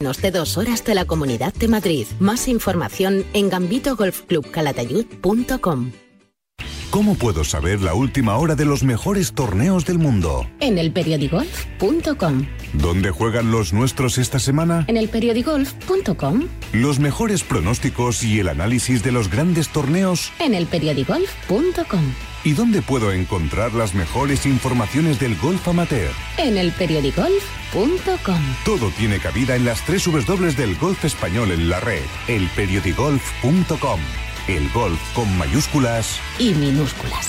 Menos de dos horas de la Comunidad de Madrid. Más información en gambitogolfclubcalatayud.com. ¿Cómo puedo saber la última hora de los mejores torneos del mundo? En elperiodigolf.com. ¿Dónde juegan los nuestros esta semana? En elperiodigolf.com. Los mejores pronósticos y el análisis de los grandes torneos. En elperiodigolf.com. ¿Y dónde puedo encontrar las mejores informaciones del golf amateur? En elperiodigolf.com. Todo tiene cabida en las tres W del golf español en la red. Elperiodigolf.com. El golf con mayúsculas y minúsculas.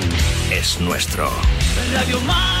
es nuestro. Radio Marca.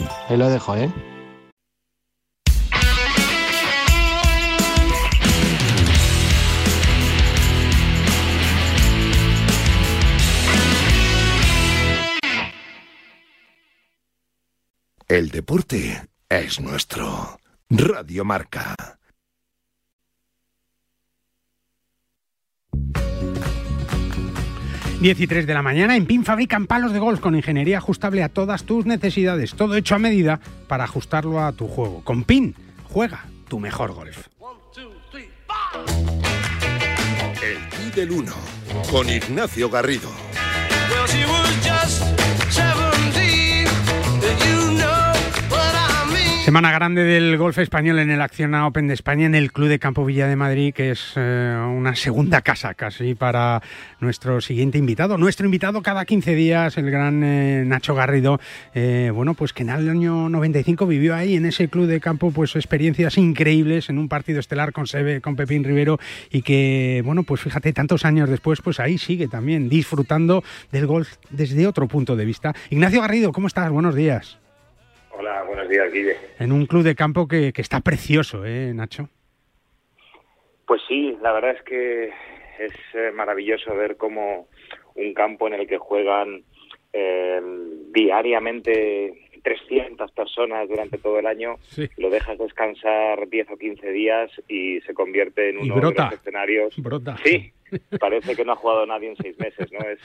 ahí lo dejo, ¿eh? El deporte es nuestro. Radio Marca. Diez y tres de la mañana, en PIN fabrican palos de golf con ingeniería ajustable a todas tus necesidades. Todo hecho a medida para ajustarlo a tu juego. Con PIN, juega tu mejor golf. El Ti del 1 con Ignacio Garrido. Well, Semana grande del golf español en el Acciona Open de España en el Club de Campo Villa de Madrid, que es eh, una segunda casa casi para nuestro siguiente invitado. Nuestro invitado cada 15 días, el gran eh, Nacho Garrido, eh, bueno, pues que en el año 95 vivió ahí en ese Club de Campo pues experiencias increíbles en un partido estelar con Sebe, con Pepín Rivero y que, bueno, pues fíjate, tantos años después, pues ahí sigue también disfrutando del golf desde otro punto de vista. Ignacio Garrido, ¿cómo estás? Buenos días. Hola, buenos días, Guille. En un club de campo que, que está precioso, ¿eh, Nacho? Pues sí, la verdad es que es eh, maravilloso ver cómo un campo en el que juegan eh, diariamente 300 personas durante todo el año, Sí. lo dejas descansar 10 o 15 días y se convierte en uno brota. de los escenarios. Brota. Sí, parece que no ha jugado nadie en seis meses, ¿no? Es,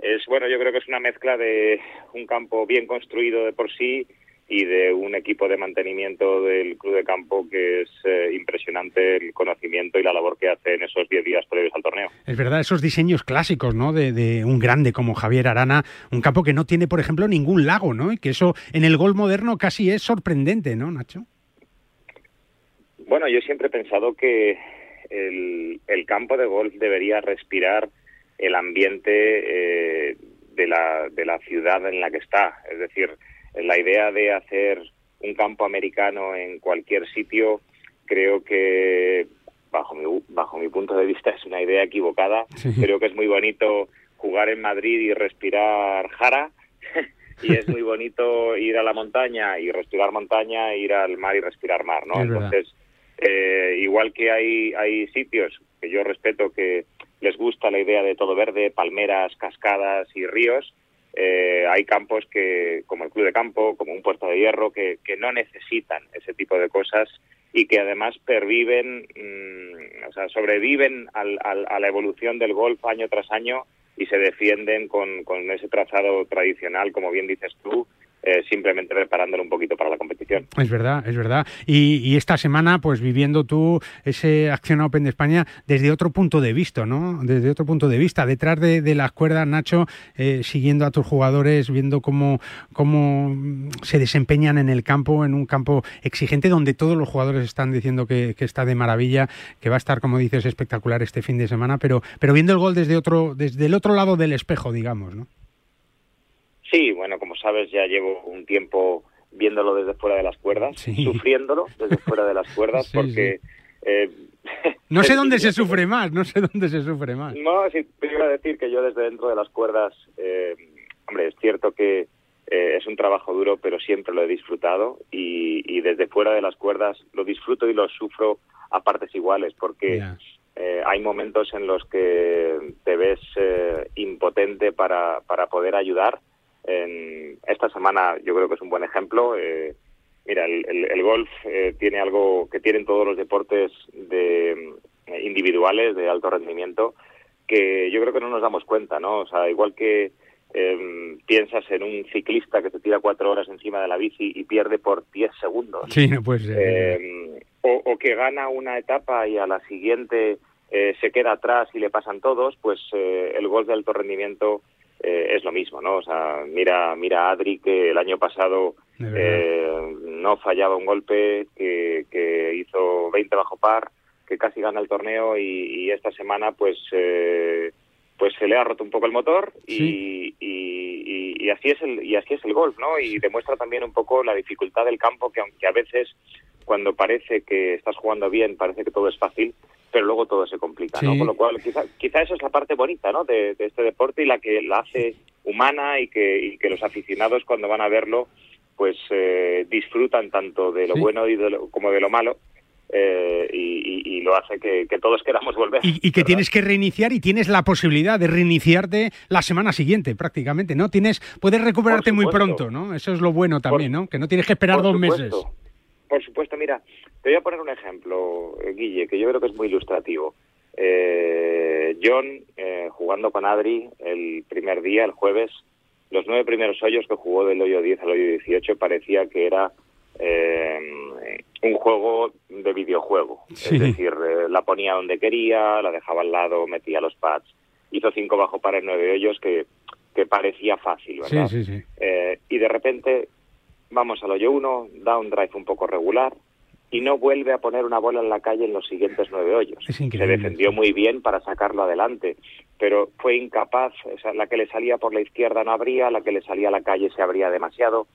es bueno, yo creo que es una mezcla de un campo bien construido de por sí y de un equipo de mantenimiento del club de campo que es eh, impresionante el conocimiento y la labor que hace en esos 10 días previos al torneo. Es verdad, esos diseños clásicos, ¿no? De, de un grande como Javier Arana, un campo que no tiene, por ejemplo, ningún lago, ¿no? Y que eso en el gol moderno casi es sorprendente, ¿no, Nacho? Bueno, yo siempre he pensado que el, el campo de golf debería respirar el ambiente eh, de, la, de la ciudad en la que está. Es decir, la idea de hacer un campo americano en cualquier sitio creo que bajo mi, bajo mi punto de vista es una idea equivocada. Creo que es muy bonito jugar en Madrid y respirar jara y es muy bonito ir a la montaña y respirar montaña, ir al mar y respirar mar, ¿no? Es. Entonces, eh, igual que hay, hay sitios que yo respeto que les gusta la idea de todo verde, palmeras, cascadas y ríos, eh, hay campos que, como el Club de Campo, como un Puerto de Hierro, que, que no necesitan ese tipo de cosas y que además perviven, mm, o sea, sobreviven al, a la evolución del golf año tras año y se defienden con, con ese trazado tradicional, como bien dices tú, eh, simplemente preparándolo un poquito para la competición. Es verdad, es verdad. Y, y esta semana, pues viviendo tú ese Acción Open de España desde otro punto de vista, ¿no? Desde otro punto de vista, detrás de, de las cuerdas, Nacho, eh, siguiendo a tus jugadores, viendo cómo, cómo mm, se desempeñan en el campo, en un campo exigente, donde todos los jugadores están diciendo que, que está de maravilla, que va a estar, como dices, espectacular este fin de semana, pero, pero viendo el gol desde otro, desde el otro lado del espejo, digamos, ¿no? Sí, bueno, como sabes, ya llevo un tiempo viéndolo desde fuera de las cuerdas, Sí. sufriéndolo desde fuera de las cuerdas, Sí, porque... eh, No sé dónde se sufre más, no sé dónde se sufre más. No, sí, a decir que yo desde dentro de las cuerdas, eh, hombre, es cierto que eh, es un trabajo duro, pero siempre lo he disfrutado y, y desde fuera de las cuerdas lo disfruto y lo sufro a partes iguales, porque eh, hay momentos en los que te ves eh, impotente para, para poder ayudar. En esta semana yo creo que es un buen ejemplo. eh, mira, el, el- el golf eh, tiene algo que tienen todos los deportes de, mm, individuales de alto rendimiento que yo creo que no nos damos cuenta, ¿no? O sea, igual que eh, piensas en un ciclista que se tira cuatro horas encima de la bici y pierde por 10 segundos. Sí, no puede ser. Eh, o, o que gana una etapa y a la siguiente eh, se queda atrás y le pasan todos, pues eh, el golf de alto rendimiento eh, es lo mismo, ¿no? O sea, mira, mira a Adri que el año pasado eh, no fallaba un golpe, que, que hizo 20 bajo par, que casi gana el torneo y, y esta semana pues eh, pues se le ha roto un poco el motor y, y- y- y así es el y así es el golf, ¿no? Y demuestra también un poco la dificultad del campo que aunque a veces cuando parece que estás jugando bien parece que todo es fácil, pero luego todo se complica, ¿no? Con lo cual quizá, quizá eso es la parte bonita, ¿no? De, de este deporte y la que la hace humana y que, y que los aficionados cuando van a verlo pues eh, disfrutan tanto de lo Sí. bueno y de lo- como de lo malo eh, y, y- y lo hace que, que todos queramos volver. Y, y que tienes que reiniciar y tienes la posibilidad de reiniciarte la semana siguiente, prácticamente, ¿no? Tienes, puedes recuperarte muy pronto, ¿no? Eso es lo bueno también, ¿no? Que no tienes que esperar dos supuesto. meses. Por supuesto, mira, te voy a poner un ejemplo, eh, Guille, que yo creo que es muy ilustrativo. Eh, John, eh, jugando con Adri el primer día, el jueves, los nueve primeros hoyos que jugó del hoyo 10 al hoyo 18 parecía que era eh, un juego de videojuego. Sí. Es decir, eh, la ponía donde quería, la dejaba al lado, metía los pads. Hizo cinco bajo par en nueve hoyos que, que parecía fácil, ¿verdad? sí, sí. Eh, y de repente vamos al hoyo 1, da un drive un poco regular y no vuelve a poner una bola en la calle en los siguientes nueve hoyos. Se defendió muy bien para sacarlo adelante, pero fue incapaz. O sea, la que le salía por la izquierda no abría, la que le salía a la calle se abría demasiado.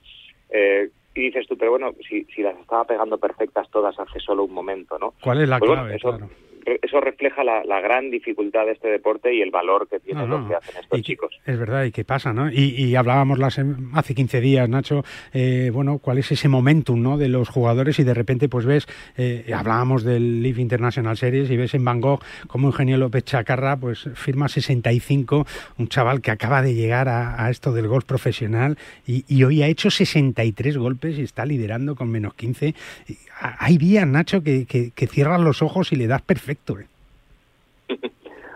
Eh, y dices tú, pero bueno, si, si las estaba pegando perfectas todas hace solo un momento, ¿no? ¿Cuál es la Pues bueno, clave? eso, Claro. Re- eso refleja la, la gran dificultad de este deporte y el valor que tienen No, lo que hacen estos Y chicos. Es verdad, y qué pasa, ¿no? Y, y hablábamos las, sem- hace 15 días, Nacho, eh, bueno, cuál es ese momentum, ¿no? De los jugadores y de repente, pues ves, eh, hablábamos del Leaf International Series y ves en Van Gogh como Eugenio López Chacarra, pues firma 65, un chaval que acaba de llegar a, a esto del golf profesional y, y hoy ha hecho 63 golpes y está liderando con menos 15. Y a- Hay días, Nacho, que, que, que cierras los ojos y le das perfecto, ¿eh?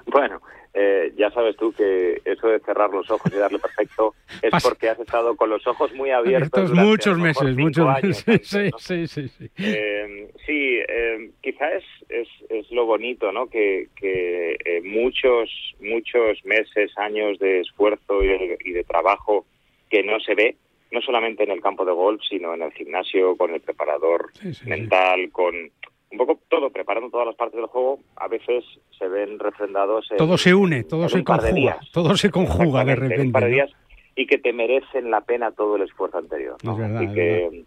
Bueno, eh, ya sabes tú que eso de cerrar los ojos y darle perfecto es porque has estado con los ojos muy abiertos. Durante muchos meses, muchos años meses. antes, ¿no? Sí, sí, sí, sí. Eh, sí, eh, quizá es, es, es lo bonito, ¿no? Que, que muchos, muchos meses, años de esfuerzo y de, y de trabajo que no se ve, no solamente en el campo de golf, sino en el gimnasio, con el preparador Sí, sí, sí. mental, con, un poco todo, preparando todas las partes del juego, a veces se ven refrendados. en- Todo se une, todo se conjuga, días. todo se conjuga de repente. un par de ¿no? días y que te merecen la pena todo el esfuerzo anterior. ¿no? Es verdad, Así es que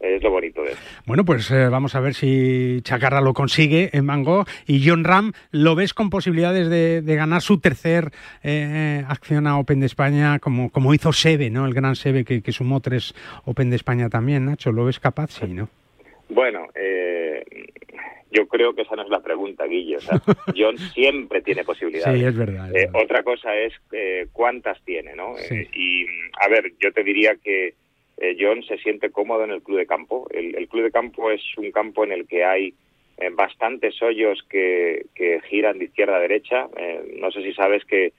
es lo bonito de esto. Bueno, pues eh, vamos a ver si Chacarra lo consigue en Van Gogh y John Ram lo ves con posibilidades de, de ganar su tercer eh, acción a Open de España, como, como hizo Seve, ¿no? El gran Seve que, que sumó tres Open de España también, Nacho. ¿Lo ves capaz? Sí, ¿no? Bueno, eh, yo creo que esa no es la pregunta, Guille. O sea, John siempre tiene posibilidades. Sí, es verdad. es Eh, verdad. otra cosa es eh, cuántas tiene, ¿no? Sí. Eh, y, a ver, yo te diría que eh, John se siente cómodo en el club de campo. El, el club de campo es un campo en el que hay bastantes hoyos que, que giran de izquierda a derecha. Eh, no sé si sabes que,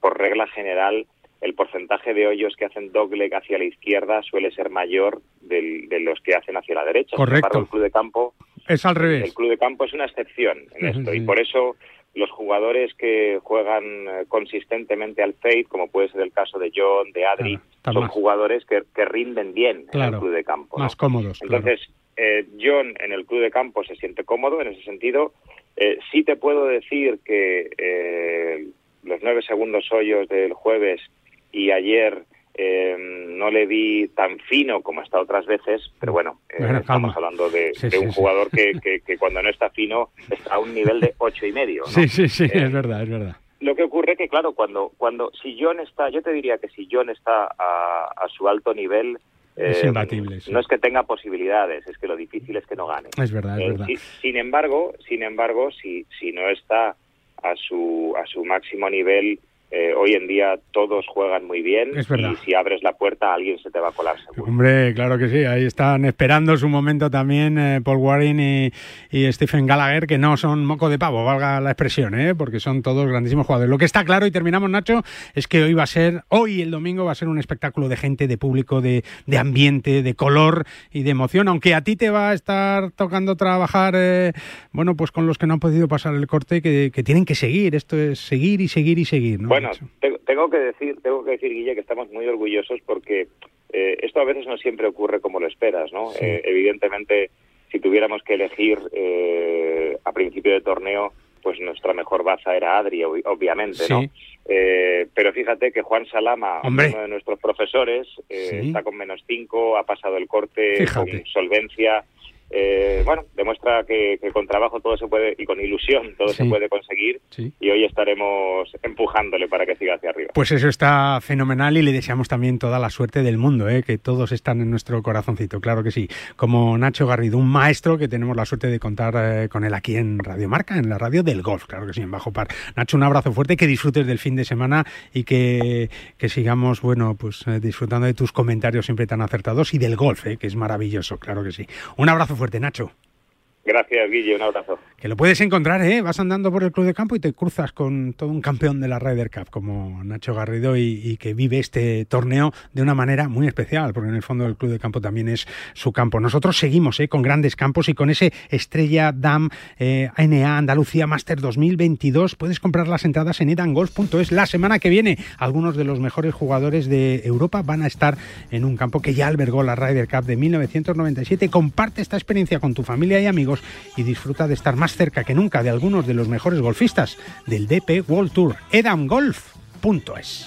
por regla general, el porcentaje de hoyos que hacen dogleg hacia la izquierda suele ser mayor del- de los que hacen hacia la derecha. Sin Correcto. embargo, el club de campo Es al el revés. club de campo es una excepción en esto y por eso los jugadores que juegan eh, consistentemente al fade, como puede ser el caso de John, de Adri, son jugadores que, que rinden bien en Claro, el club de campo. ¿no? Más cómodos, claro. Entonces, eh, John en el club de campo se siente cómodo en ese sentido. Eh, sí te puedo decir que eh, los nueve segundos hoyos del jueves y ayer eh, no le vi tan fino como está otras veces, pero bueno, eh, estamos calma. hablando de, Sí, de sí, un sí. jugador que, que, que cuando no está fino está a un nivel de ocho y medio. ¿no? Sí, sí, sí, Eh, es verdad, es verdad. lo que ocurre que, claro, cuando, cuando si John está, yo te diría que si John está a, a su alto nivel, eh, Es imbatible, sí. no es que tenga posibilidades, es que lo difícil es que no gane. Es verdad, es Eh, verdad. si- sin embargo, sin embargo, si, si no está a su, a su máximo nivel, eh, hoy en día todos juegan muy bien Es verdad. y si abres la puerta alguien se te va a colar seguro. Hombre, claro que sí, ahí están esperando su momento también eh, Paul Warren y, y Stephen Gallagher, que no son moco de pavo, valga la expresión, ¿eh? porque son todos grandísimos jugadores. Lo que está claro, y terminamos, Nacho, es que hoy va a ser, hoy el domingo va a ser un espectáculo de gente, de público, de, de ambiente, de color y de emoción, aunque a ti te va a estar tocando trabajar, eh, bueno, pues con los que no han podido pasar el corte, que, que tienen que seguir, esto es seguir y seguir y seguir, ¿no? Bueno, tengo, tengo que decir, tengo que decir, Guille, que estamos muy orgullosos porque eh, esto a veces no siempre ocurre como lo esperas, ¿no? Sí. Eh, evidentemente, si tuviéramos que elegir eh, a principio de torneo, pues nuestra mejor baza era Adri, ob- obviamente, ¿no? Sí. Eh, pero fíjate que Juan Salama, Hombre. uno de nuestros profesores, eh, Sí. está con menos 5, ha pasado el corte Fíjate. con solvencia. Eh, bueno, demuestra que, que con trabajo todo se puede y con ilusión todo Sí. se puede conseguir Sí. y hoy estaremos empujándole para que siga hacia arriba. Pues eso está fenomenal y le deseamos también toda la suerte del mundo, ¿eh? que todos están en nuestro corazoncito, claro que sí. Como Nacho Garrido, un maestro que tenemos la suerte de contar eh, con él aquí en Radio Marca, en la radio del golf, claro que sí, en Bajo Par. Nacho, un abrazo fuerte, que disfrutes del fin de semana y que, que sigamos, bueno, pues eh, disfrutando de tus comentarios siempre tan acertados y del golf, ¿eh? que es maravilloso, claro que sí. Un abrazo fuerte, Nacho. Gracias, Guille, un abrazo. Que lo puedes encontrar, ¿eh? Vas andando por el club de campo y te cruzas con todo un campeón de la Ryder Cup como Nacho Garrido y, que vive este torneo de una manera muy especial, porque en el fondo el club de campo también es su campo. Nosotros seguimos ¿eh? con grandes campos y con ese Estrella Dam eh, Andalucía Master 2022. Puedes comprar las entradas en edangolf.es. La semana que viene, algunos de los mejores jugadores de Europa van a estar en un campo que ya albergó la Ryder Cup de 1997. Comparte esta experiencia con tu familia y amigos y disfruta de estar más cerca que nunca de algunos de los mejores golfistas del DP World Tour. edamgolf.es.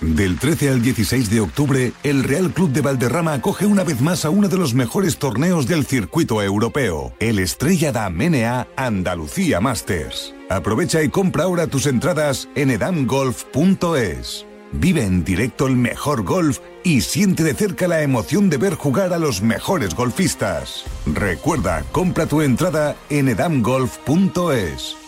Del 13 al 16 de octubre, el Real Club de Valderrama acoge una vez más a uno de los mejores torneos del circuito europeo, el Estrella da Menea Andalucía Masters. Aprovecha y compra ahora tus entradas en edamgolf.es. Vive en directo el mejor golf y siente de cerca la emoción de ver jugar a los mejores golfistas. Recuerda, compra tu entrada en edamgolf.es.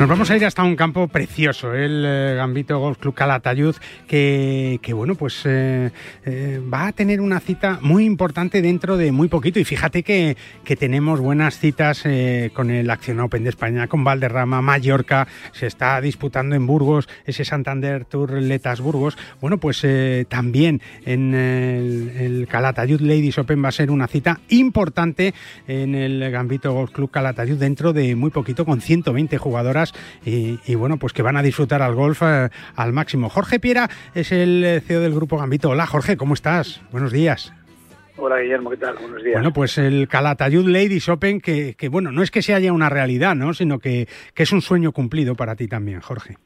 Nos vamos a ir hasta un campo precioso, el eh, Gambito Golf Club Calatayud, que, que bueno, pues eh, eh, va a tener una cita muy importante dentro de muy poquito. Y fíjate que, que tenemos buenas citas con el Acción Open de España, con Valderrama, Mallorca, se está disputando en Burgos, ese Santander Tour Letas Burgos. Bueno, pues también en el Calatayud Ladies Open va a ser una cita importante en el Gambito Golf Club Calatayud dentro de muy poquito, con 120 jugadoras y, y bueno, pues que van a disfrutar al golf eh, al máximo. Jorge Piera es el eh, CEO del Grupo Gambito. Hola Jorge, ¿cómo estás? Buenos días. Hola Guillermo, ¿qué tal? Buenos días. Bueno, pues el Calatayud Ladies Open, que, que, bueno, no es que sea ya una realidad, ¿no? Sino que, que es un sueño cumplido para ti también, Jorge.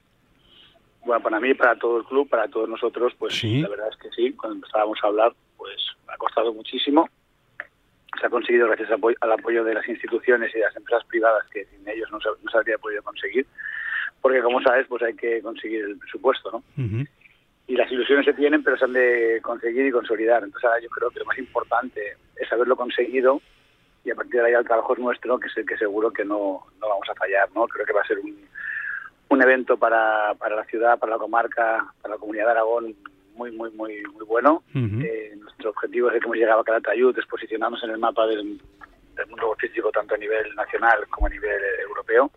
Bueno, para mí, para todo el club, para todos nosotros, pues ¿Sí? la verdad es que sí, cuando empezábamos a hablar, pues ha costado muchísimo. Se ha conseguido gracias al apoyo de las instituciones y de las empresas privadas que sin ellos no se, no se habría podido conseguir. Porque, como sabes, pues hay que conseguir el presupuesto, ¿no? Uh -huh y las ilusiones se tienen, pero se han de conseguir y consolidar. Entonces, ahora yo creo que lo más importante es haberlo conseguido y a partir de ahí el trabajo es nuestro, que sé que seguro que no, no vamos a fallar. ¿no? Creo que va a ser un, un evento para, para la ciudad, para la comarca, para la comunidad de Aragón muy, muy, muy, muy bueno. Uh -huh. eh, nuestro objetivo es que hemos llegado a Calatayud, posicionarnos en el mapa del, del mundo golfístico tanto a nivel nacional como a nivel europeo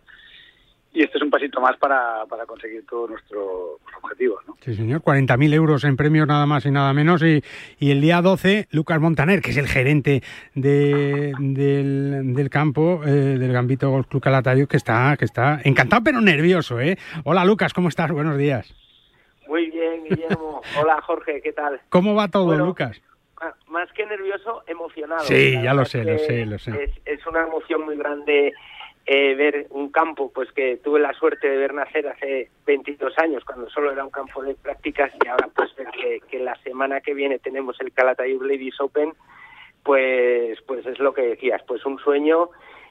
y este es un pasito más para, para conseguir todos nuestros objetivos. ¿no? Sí, señor, 40.000 euros en premios nada más y nada menos. Y, y, el día 12, Lucas Montaner, que es el gerente de, del, del, campo eh, del Gambito Golf Club Calatayud, que está, que está encantado pero nervioso. ¿eh? Hola Lucas, ¿cómo estás? Buenos días. Muy bien, Guillermo. Hola Jorge, ¿qué tal? ¿Cómo va todo, bueno, Lucas? Más que nervioso, emocionado. Sí, ya lo sé, lo sé, lo sé. Es, es una emoción muy grande eh, ver un campo pues que tuve la suerte de ver nacer hace 22 años cuando solo era un campo de prácticas y ahora pues ver que, que la semana que viene tenemos el Calatayud Ladies Open pues pues es lo que decías pues un sueño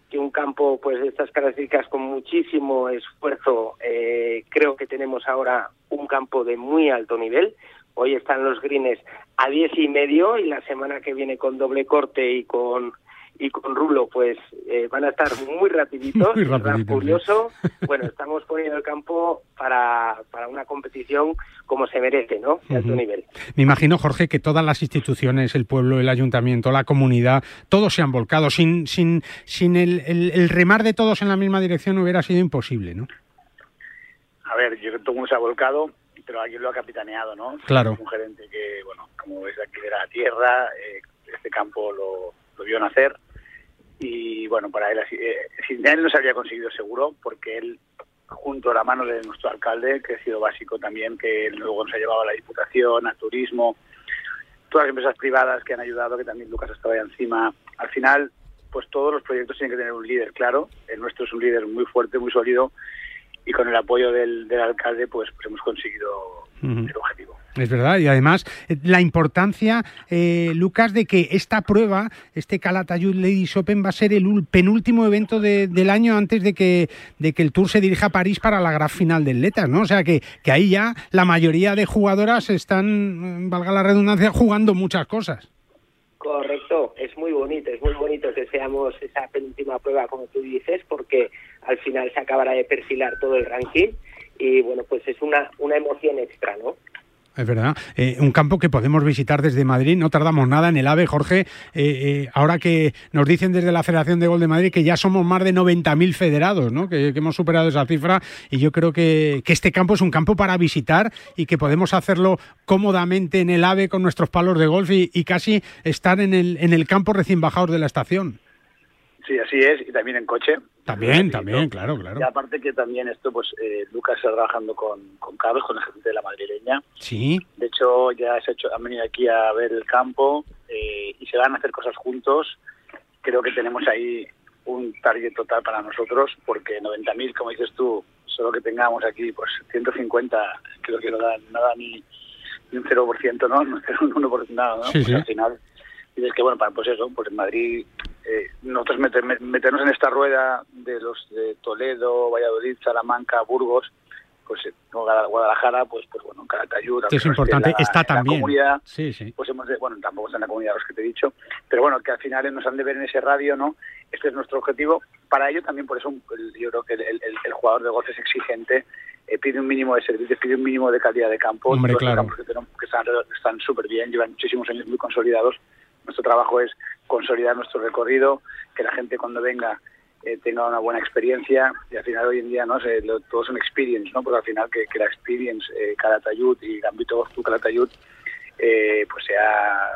que un campo pues de estas características con muchísimo esfuerzo eh, creo que tenemos ahora un campo de muy alto nivel. Hoy están los greens a diez y medio y la semana que viene con doble corte y con y con Rulo, pues eh, van a estar muy rapiditos, Muy ¿verdad? rapiditos, curioso. Bueno, estamos poniendo el campo para, para una competición como se merece, ¿no? De alto nivel. Me imagino, Jorge, que todas las instituciones, el pueblo, el ayuntamiento, la comunidad, todos se han volcado. Sin, sin, sin el, el- el remar de todos en la misma dirección hubiera sido imposible, ¿no? A ver, yo creo que todo el mundo se ha volcado, pero alguien lo ha capitaneado, ¿no? Claro. Un gerente que, bueno, como ves aquí de la tierra, eh, este campo lo, lo vio nacer y, bueno, para él, eh, sin él no se habría conseguido seguro, porque él, junto a la mano de nuestro alcalde, que ha sido básico también, que luego nos ha llevado a la Diputación, a Turismo, todas las empresas privadas que han ayudado, que también Lucas estaba ahí encima. Al final, pues todos los proyectos tienen que tener un líder claro. El nuestro es un líder muy fuerte, muy sólido, y con el apoyo del, del alcalde, pues, pues hemos conseguido el objetivo. Es verdad, y además eh, la importancia, eh, Lucas, de que esta prueba, este Calatayud Ladies Open, va a ser el penúltimo evento de- del año antes de que, de que el Tour se dirija a París para la gran final del Letas, ¿no? O sea que, que ahí ya la mayoría de jugadoras están, eh, valga la redundancia, jugando muchas cosas. Correcto, es muy bonito, es muy bonito que seamos esa penúltima prueba, como tú dices, porque al final se acabará de perfilar todo el ranking y bueno, pues es una, una emoción extra, ¿no? Es verdad. Eh, un campo que podemos visitar desde Madrid. No tardamos nada en el AVE, Jorge. Eh, eh, ahora que nos dicen desde la Federación de Gol de Madrid que ya somos más de 90.000 federados, ¿no? Que, que hemos superado esa cifra. Y yo creo que, que este campo es un campo para visitar y que podemos hacerlo cómodamente en el AVE con nuestros palos de golf y, y casi estar en el, en el campo recién bajados de la estación. Sí, así es, y también en coche. También, también, claro, claro. Y aparte que también esto, pues eh, Lucas está trabajando con, con Carlos, con la gente de la madrileña. Sí. De hecho, ya se ha hecho, han venido aquí a ver el campo eh, y se van a hacer cosas juntos. Creo que tenemos ahí un target total para nosotros, porque 90.000, como dices tú, solo que tengamos aquí, pues 150, creo que no da nada ni, ni un 0%, ¿no? No un 1%, nada, ¿no? Sí, Pues sí. al final, dices que, bueno, para, pues eso, pues en Madrid, eh, nosotros meter- me- meternos en esta rueda de los de Toledo, Valladolid, Salamanca, Burgos, pues eh, no, Guada- Guadalajara, pues, pues bueno, Calatayud, Esto es importante. en la- Está en también. comunidad, Sí, sí. pues hemos de, bueno, tampoco está en la comunidad los que te he dicho, pero bueno, que al final nos han de ver en ese radio, ¿no? Este es nuestro objetivo. Para ello también, por eso yo creo que el, el- el jugador de golf es exigente, eh, pide un mínimo de servicios, pide un mínimo de calidad de campo. Hombre, claro. campos que, tenemos, que están súper bien, llevan muchísimos años muy consolidados. Nuestro trabajo es consolidar nuestro recorrido, que la gente cuando venga eh, tenga una buena experiencia y al final hoy en día no sé, lo- todo es un experience, ¿no? Porque al final que, la experience eh, Calatayud y Gambito Club Calatayud eh, pues sea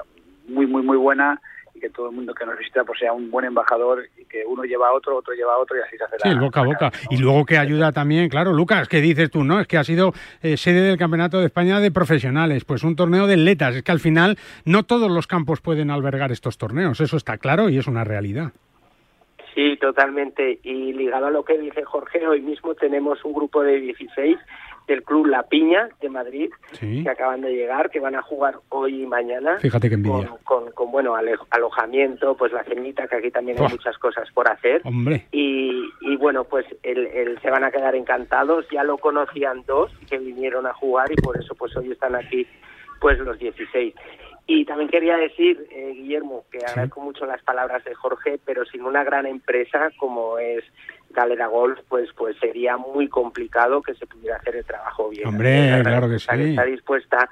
muy muy muy buena y que todo el mundo que nos visita pues sea un buen embajador y que uno lleva a otro, otro lleva a otro y así se hace Sí, la, el boca a boca. Y luego que ayuda también, claro, Lucas, ¿qué dices tú? no Es que ha sido eh, sede del Campeonato de España de Profesionales, pues un torneo de atletas. Es que al final no todos los campos pueden albergar estos torneos, eso está claro y es una realidad. Sí, totalmente. Y ligado a lo que dice Jorge, hoy mismo tenemos un grupo de 16 del Club La Piña de Madrid Sí. que acaban de llegar, que van a jugar hoy y mañana. Fíjate qué envidia. Con, con, con, bueno, ale- alojamiento, pues la cenita, que aquí también hay muchas cosas por hacer. Hombre. Y, y bueno, pues el, el- se van a quedar encantados. Ya lo conocían dos que vinieron a jugar y por eso pues hoy están aquí pues los 16. Y también quería decir, eh, Guillermo, que agradezco mucho las palabras de Jorge, pero sin una gran empresa como es Galera Golf, pues pues sería muy complicado que se pudiera hacer el trabajo bien. Hombre, La claro que sí. Está dispuesta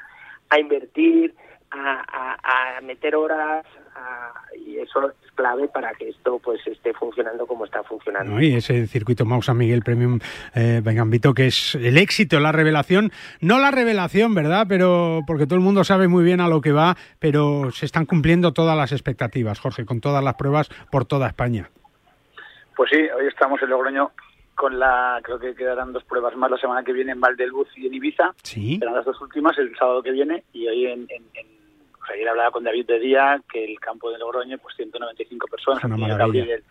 a invertir, a, a- a meter horas, a- y eso es clave para que esto pues esté funcionando como está funcionando. ¿no? Y ese circuito Mau San Miguel Premium eh, Gambito, que es el éxito, la revelación. No la revelación, ¿verdad? Pero porque todo el mundo sabe muy bien a lo que va, pero se están cumpliendo todas las expectativas, Jorge, con todas las pruebas por toda España. Pues sí, hoy estamos en Logroño con la, creo que quedarán dos pruebas más la semana que viene en Valdelbuz y en Ibiza. Sí. Serán las dos últimas el sábado que viene y hoy en, en, en- pues ayer hablaba con David de día que el campo de Logroño pues 195 personas. Gabriel el,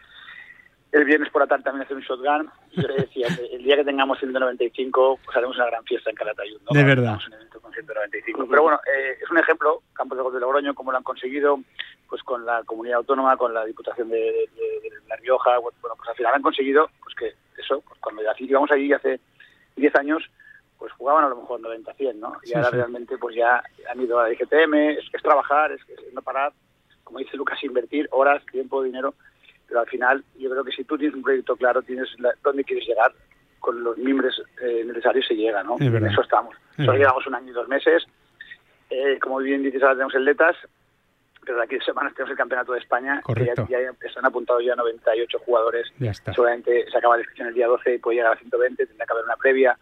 el viernes por la tarde también hace un shotgun. Y yo le decía que el día que tengamos 195 pues haremos una gran fiesta en Calatayud. ¿no? De verdad. Un evento con 195. Pero bueno, eh, es un ejemplo, Golf de Logroño, cómo lo han conseguido pues con la comunidad autónoma, con la Diputación de, de- de La Rioja, bueno, pues al final han conseguido pues que eso, pues cuando íbamos allí hace 10 años, pues jugaban a lo mejor 90-100, ¿no? Y Sí, ahora sí. realmente pues ya han ido a la IGTM, es, es trabajar, es, es no parar, como dice Lucas, invertir horas, tiempo, dinero Pero al final, yo creo que si tú tienes un proyecto claro, tienes la- dónde quieres llegar, con los mimbres eh, necesarios se llega, ¿no? Es. En eso estamos. Es Solo llevamos un año y dos meses. Eh, como bien dices, ahora tenemos el LETAS, pero de aquí a semanas tenemos el Campeonato de España. que Correcto. Ya, ya están apuntados ya 98 jugadores. Ya está. Seguramente se acaba la inscripción el día 12 y puede llegar a 120, tendrá que haber una previa,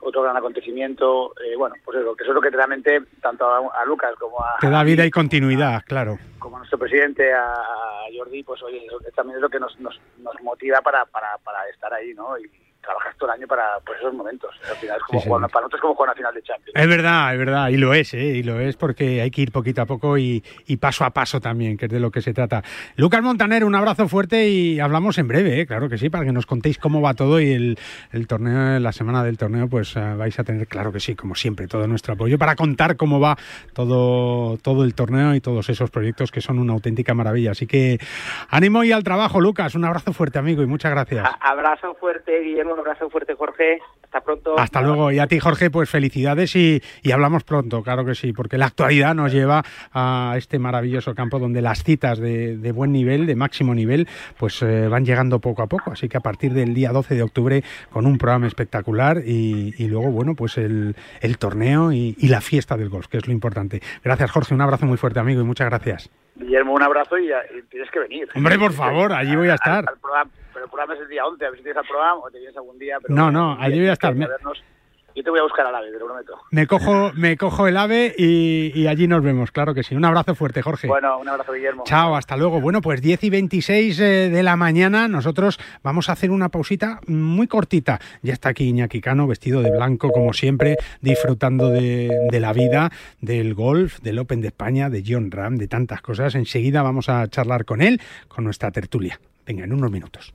otro gran acontecimiento. eh, bueno, pues eso, que eso es lo que realmente, tanto a, a Lucas como a, Te da vida y continuidad, claro. como a nuestro presidente, a, a Jordi, pues oye, eso también es lo que nos, nos, nos motiva para, para, para estar ahí, ¿no? Y trabajar todo el año para pues, esos momentos. Al final es como Sí, sí. jugar, para nosotros es como jugar una final de Champions. Es verdad, es verdad, y lo es, ¿eh? y lo es porque hay que ir poquito a poco y, y paso a paso también, que es de lo que se trata. Lucas Montaner, un abrazo fuerte y hablamos en breve, ¿eh? claro que sí, para que nos contéis cómo va todo y el, el torneo, la semana del torneo, pues eh, vais a tener, claro que sí, como siempre, todo nuestro apoyo para contar cómo va todo, todo el torneo y todos esos proyectos que son una auténtica maravilla. Así que ánimo y al trabajo, Lucas, un abrazo fuerte, amigo, y muchas gracias. A- abrazo fuerte, Guillermo, un abrazo fuerte, Jorge. Hasta pronto. Hasta luego. Y a ti, Jorge, pues felicidades y, y hablamos pronto, claro que sí, porque la actualidad nos lleva a este maravilloso campo donde las citas de, de buen nivel, de máximo nivel, pues eh, van llegando poco a poco. Así que a partir del día 12 de octubre, con un programa espectacular y, y luego, bueno, pues el, el torneo y, y la fiesta del golf, que es lo importante. Gracias, Jorge. Un abrazo muy fuerte, amigo, y muchas gracias. Guillermo, un abrazo y, y tienes que venir. Hombre, por favor, allí voy a estar. Al- al programa, pero el programa es el día 11, a ver si tienes al programa o te vienes algún día. Pero No, no, allí voy a estar. Yo te voy a buscar al ave, te lo prometo. Me cojo, me cojo el ave y, y allí nos vemos, claro que sí. Un abrazo fuerte, Jorge. Bueno, un abrazo, Guillermo. Chao, hasta luego. Bueno, pues 10 y 26 eh, de la mañana, nosotros vamos a hacer una pausita muy cortita. Ya está aquí Iñaki Cano, vestido de blanco, como siempre, disfrutando de, de la vida, del golf, del Open de España, de John Ram, de tantas cosas. Enseguida vamos a charlar con él, con nuestra tertulia. Venga, en unos minutos.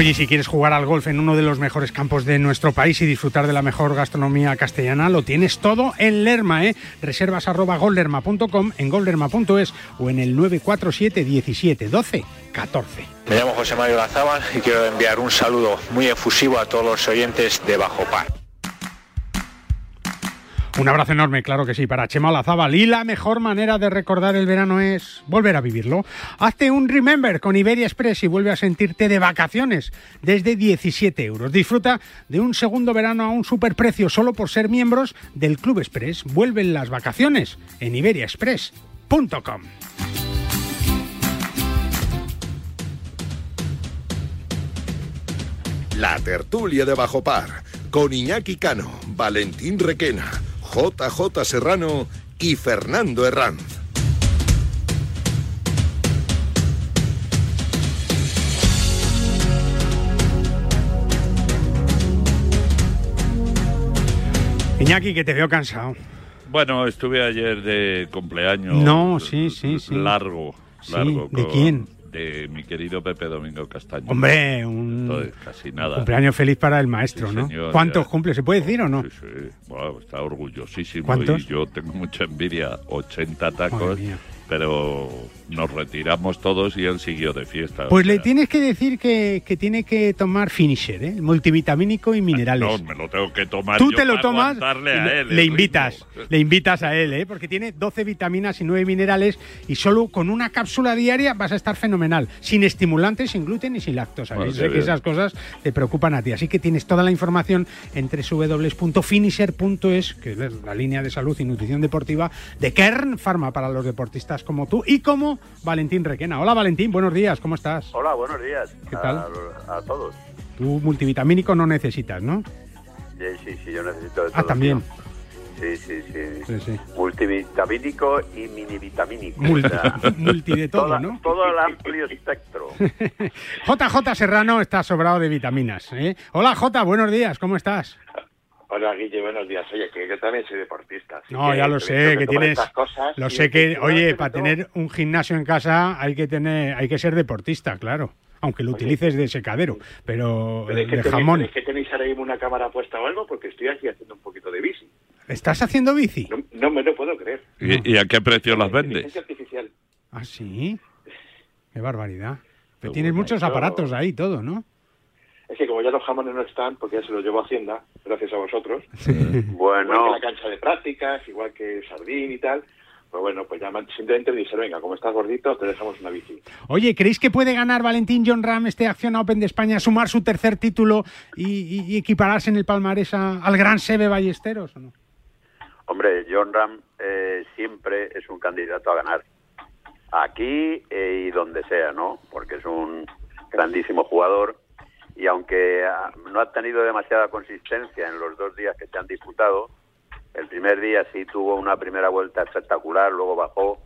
Oye, si quieres jugar al golf en uno de los mejores campos de nuestro país y disfrutar de la mejor gastronomía castellana, lo tienes todo en Lerma, ¿eh? Reservas en golderma.es o en el 947 17 12 14. Me llamo José Mario Lazábal y quiero enviar un saludo muy efusivo a todos los oyentes de Bajo Par. Un abrazo enorme, claro que sí, para Chema Olazábal. Y la mejor manera de recordar el verano es volver a vivirlo. Hazte un Remember con Iberia Express y vuelve a sentirte de vacaciones desde 17 euros. Disfruta de un segundo verano a un superprecio solo por ser miembros del Club Express. Vuelven las vacaciones en iberiaexpress.com. La tertulia de Bajo Par, con Iñaki Cano, Valentín Requena, JJ Serrano y Fernando Herranz. Iñaki, que te veo cansado. Bueno, estuve ayer de cumpleaños. No, sí, sí, sí. Largo, Sí, largo. ¿de con- quién? De mi querido Pepe Domingo Castaño. Hombre, un Entonces, casi nada. cumpleaños feliz para el maestro, Sí, ¿no? señor, ¿Cuántos ya. cumple? ¿Se puede decir o no? Sí, sí. Bueno, está orgullosísimo. ¿Cuántos? Y yo tengo mucha envidia. 80 tacos. Pero nos retiramos todos y él siguió de fiesta. Pues le sea, tienes que decir que, que tiene que tomar finisher, ¿eh? multivitamínico y minerales. No, me lo tengo que tomar Tú yo te lo tomas y a le, él, le invitas, le invitas a él, ¿eh? porque tiene 12 vitaminas y 9 minerales y solo con una cápsula diaria vas a estar fenomenal, sin estimulantes, sin gluten y sin lactosa. Bueno, sé que bien. esas cosas te preocupan a ti, así que tienes toda la información en www.finisher.es, que es la línea de salud y nutrición deportiva de Kern Pharma para los deportistas como tú y como Valentín Requena. Hola Valentín, buenos días, ¿cómo estás? Hola, buenos días. ¿Qué tal? A, a todos. Tú multivitamínico no necesitas, ¿no? Sí, sí, sí, yo necesito de todo. Ah, también. Sí, sí, sí. Sí, sí. Multivitamínico y minivitamínico. Multi, O sea, multi de todo, toda- ¿no? Todo el amplio espectro. JJ Serrano está sobrado de vitaminas. ¿eh? Hola J, buenos días, ¿cómo estás? Hola Guille, buenos días. Oye, que yo también soy deportista. así No, ya lo sé, que tienes. estas cosas Lo sé que, oye, me para tener un gimnasio en casa hay que tener, hay que ser deportista, claro. Aunque lo utilices de secadero, pero Pero eh, es que de tenéis- jamón. es que tenéis ahora mismo una cámara puesta o algo porque estoy aquí haciendo un poquito de bici. ¿Estás haciendo bici? No, no me lo puedo creer. ¿Y, y a qué precio las vendes? Artificial. Ah, sí. Qué barbaridad. Pero tienes muchos aparatos ahí, todo, ¿no? Es que como ya los jamones no están, porque ya se los llevo a Hacienda, gracias a vosotros. Bueno. Igual que la cancha de prácticas, igual que Sardín y tal. Pues bueno, pues ya me- simplemente dijeron, venga, como estás gordito, te dejamos una bici. Oye, ¿creéis que puede ganar Valentín John Ram este Acción Open de España, sumar su tercer título y, y- y equipararse en el palmarés a- al gran Sebe Ballesteros? ¿o no? Hombre, John Ram eh, siempre es un candidato a ganar. Aquí eh, y donde sea, ¿no? Porque es un grandísimo jugador y aunque ah, no ha tenido demasiada consistencia en los dos días que se han disputado, el primer día sí tuvo una primera vuelta espectacular, luego bajó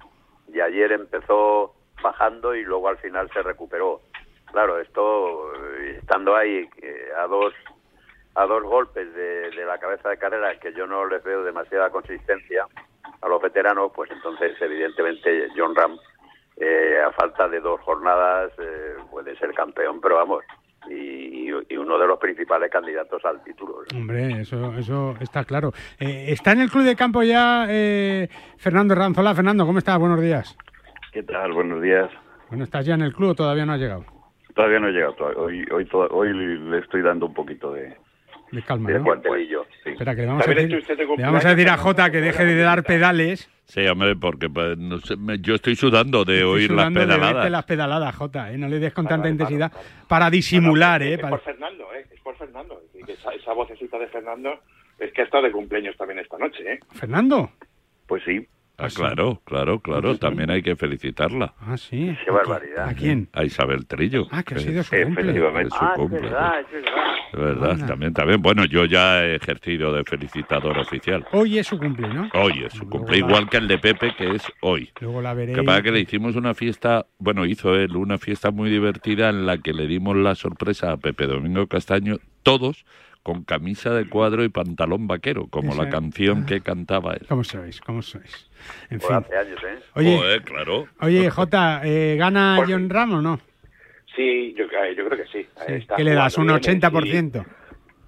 y ayer empezó bajando y luego al final se recuperó. Claro, esto eh, estando ahí eh, a dos a dos golpes de, de la cabeza de carrera que yo no les veo demasiada consistencia a los veteranos, pues entonces evidentemente John Ram eh, a falta de dos jornadas eh, puede ser campeón, pero vamos, y, y uno de los principales candidatos al título. Hombre, eso, eso está claro. Eh, está en el club de campo ya eh, Fernando Ranzola. Fernando, ¿cómo estás? Buenos días. ¿Qué tal? Buenos días. Bueno, ¿estás ya en el club o todavía no has llegado? Todavía no he llegado. Hoy, hoy le estoy dando un poquito de, De calma, de ¿no? cuartelillo. Sí. Espera, que le vamos, a decir, le vamos a decir a cumpleaños, Jota que deje de dar pedales. Sí, hombre, porque pues, no sé, me- yo estoy sudando de Estoy oír las sudando de verte pedaladas. las pedaladas, Jota, ¿eh? No le des con tanta intensidad para disimular, ¿eh? Es para- por Fernando, ¿eh? Es por Fernando. Es decir, que esa, esa vocecita de Fernando es que ha estado de cumpleaños también esta noche, ¿eh? Fernando. Pues sí. Ah, claro, claro, claro. También hay que felicitarla. Ah, sí. Qué barbaridad. ¿A quién? A Isabel Trillo. Ah, que ha sido su cumple. Efectivamente, es su Ah, es cumple. verdad, es verdad. Es verdad, también, también. Bueno, yo ya he ejercido de felicitador oficial. Hoy es su cumple, ¿no? Hoy es su cumple, igual que el de Pepe, que es hoy. Luego la veréis. Que pasa que le hicimos una fiesta, bueno, hizo él una fiesta muy divertida en la que le dimos la sorpresa a Pepe Domingo Castaño, todos con camisa de cuadro y pantalón vaquero, como la canción que cantaba él. ¿Cómo sois? ¿Cómo sois? En Pues fin. hace años, ¿eh? Oye, Joder, claro. oye, Jota, eh, ¿gana Por John Ram o no? Sí, yo, eh, yo creo que sí. Está ¿Qué le das? ¿Un jugando bien, 80%?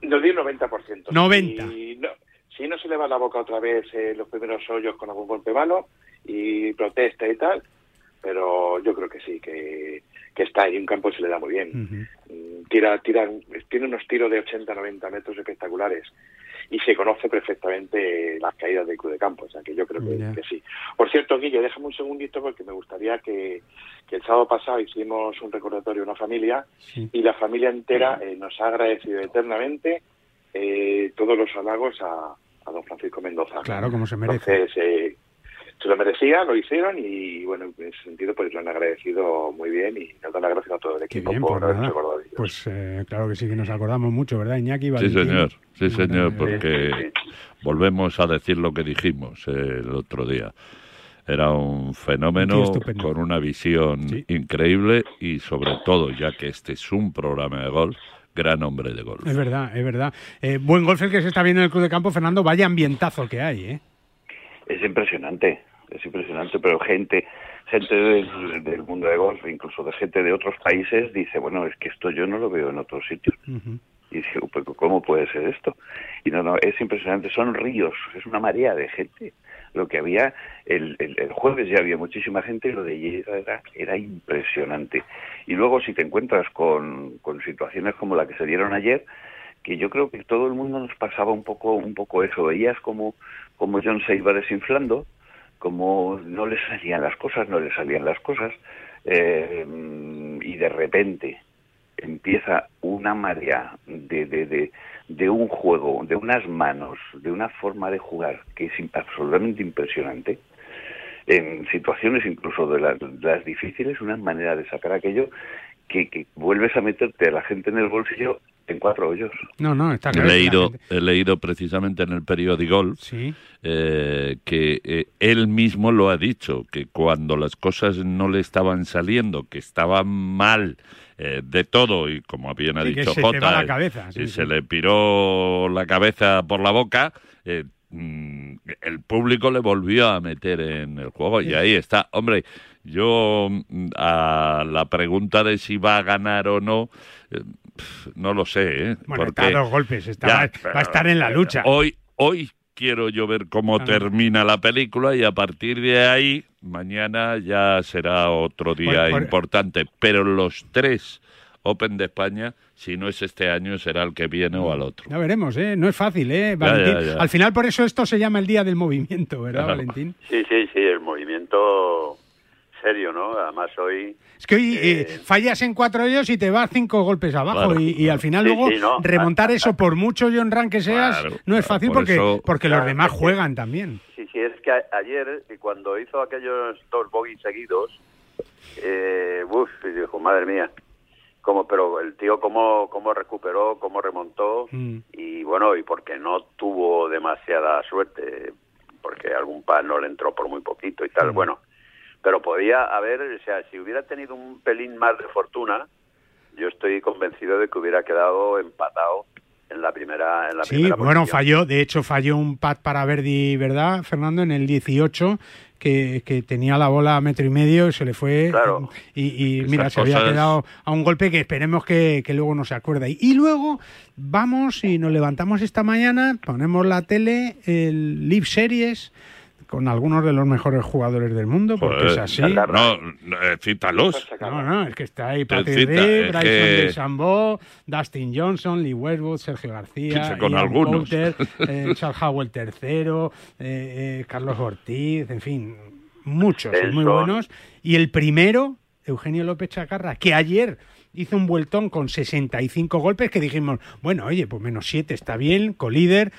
y- Nos dio un 90%. 90. Si no, si no se le va la boca otra vez eh, los primeros hoyos con algún golpe malo y protesta y tal, pero yo creo que sí, que, que está ahí, un campo se le da muy bien. Mm, Tira, tira, tiene unos tiros de 80-90 metros espectaculares y se conoce perfectamente las caídas del club de campo, o sea que yo creo que, sí. Por cierto, Guille, déjame un segundito porque me gustaría que, que el sábado pasado hicimos un recordatorio a una familia y la familia entera eh, nos ha agradecido eternamente eh, todos los halagos a, a don Francisco Mendoza. Claro, como se merece. Entonces, eh, se lo merecía, lo hicieron y bueno, en ese sentido pues lo han agradecido muy bien y nos dan las gracias a todo el equipo bien, por nada. acordado de ello. Pues eh, claro que sí que nos acordamos mucho, ¿verdad, Iñaki? Sí, Valentín? señor, sí, señor, Eh, porque volvemos a decir lo que dijimos eh, el otro día. Era un fenómeno con una visión increíble y sobre todo, ya que este es un programa de golf, gran hombre de golf. Es verdad, es verdad. Eh, buen golf el que se está viendo en el Club de Campo, Fernando. Vaya ambientazo que hay, ¿eh? Es impresionante, es impresionante, pero gente gente del, del mundo de golf, incluso de gente de otros países, dice, bueno, es que esto yo no lo veo en otros sitios. Y digo, "Pero ¿cómo puede ser esto? Y no, no, es impresionante, son ríos, es una marea de gente. Lo que había, el, el, el jueves ya había muchísima gente y lo de ayer era, era impresionante. Y luego si te encuentras con, con situaciones como la que se dieron ayer, que yo creo que todo el mundo nos pasaba un poco, un poco eso, veías como, como John se iba desinflando, como no le salían las cosas, no le salían las cosas, eh, y de repente empieza una marea de, de, de, de un juego, de unas manos, de una forma de jugar que es absolutamente impresionante, en situaciones incluso de, las- las difíciles, una manera de sacar aquello que, que vuelves a meterte a la gente en el bolsillo en cuatro hoyos. No, no, está He claro. la leído, he leído precisamente en el periódico Golf Sí. eh, que eh, él mismo lo ha dicho, que cuando las cosas no le estaban saliendo, que estaban mal eh, de todo, y como bien ha Sí, dicho Jota, la cabeza, sí, y sí. se le piró la cabeza por la boca, eh, mm, el público le volvió a meter en el juego y ahí está. Hombre, yo mm, a la pregunta de si va a ganar o no, no lo sé, ¿eh? Bueno, Porque- está a dos golpes, está- Ya, va, va a estar en la lucha. Hoy, hoy quiero yo ver cómo termina la película y a partir de ahí, mañana ya será otro día Por- por- importante. Pero los tres Open de España, si no es este año, será el que viene o al otro. Ya veremos, ¿eh? No es fácil, ¿eh, Ya, Valentín? ya, ya. Al final, por eso esto se llama el Día del Movimiento, ¿verdad, Claro. Valentín? Sí, sí, sí, el movimiento serio, ¿no? Además hoy... Es que hoy eh, fallas en cuatro hoyos y te vas cinco golpes abajo Claro. y, y al final Sí, luego sí, no. remontar eso por mucho John Ran que seas Claro, no es fácil por porque, eso- porque los demás que- juegan también. Sí, sí, es que a- ayer, eh, cuando hizo aquellos dos bogies seguidos, eh, uf, y dijo, madre mía, cómo, pero el tío cómo, cómo recuperó, cómo remontó, Mm. y bueno, y porque no tuvo demasiada suerte, porque algún pan no le entró por muy poquito y Mm. tal, bueno, pero podía haber, o sea, si hubiera tenido un pelín más de fortuna, yo estoy convencido de que hubiera quedado empatado en la primera, en la Sí, primera bueno, posición. falló, de hecho falló un pat para Verdi, ¿verdad, Fernando? En el 18, que, que tenía la bola a metro y medio y se le fue. Claro. Y, y mira, se había quedado a un golpe que esperemos que, que luego no se acuerde. Y luego vamos y nos levantamos esta mañana, ponemos la tele, el Live Series con algunos de los mejores jugadores del mundo, porque Joder, es así. No, no, eh, cítalos. No, no, es que está ahí Te Patrick cita, Reed, Bryson que- DeChambeau, Dustin Johnson, Lee Westwood, Sergio García, con Ian algunos. Eh, Charles Howell III, eh, eh, Carlos Ortiz, en fin, muchos muy buenos. Y el primero, Eugenio López Chacarra, que ayer hizo un vueltón con 65 golpes que dijimos, bueno, oye, pues menos 7 está bien, colíder,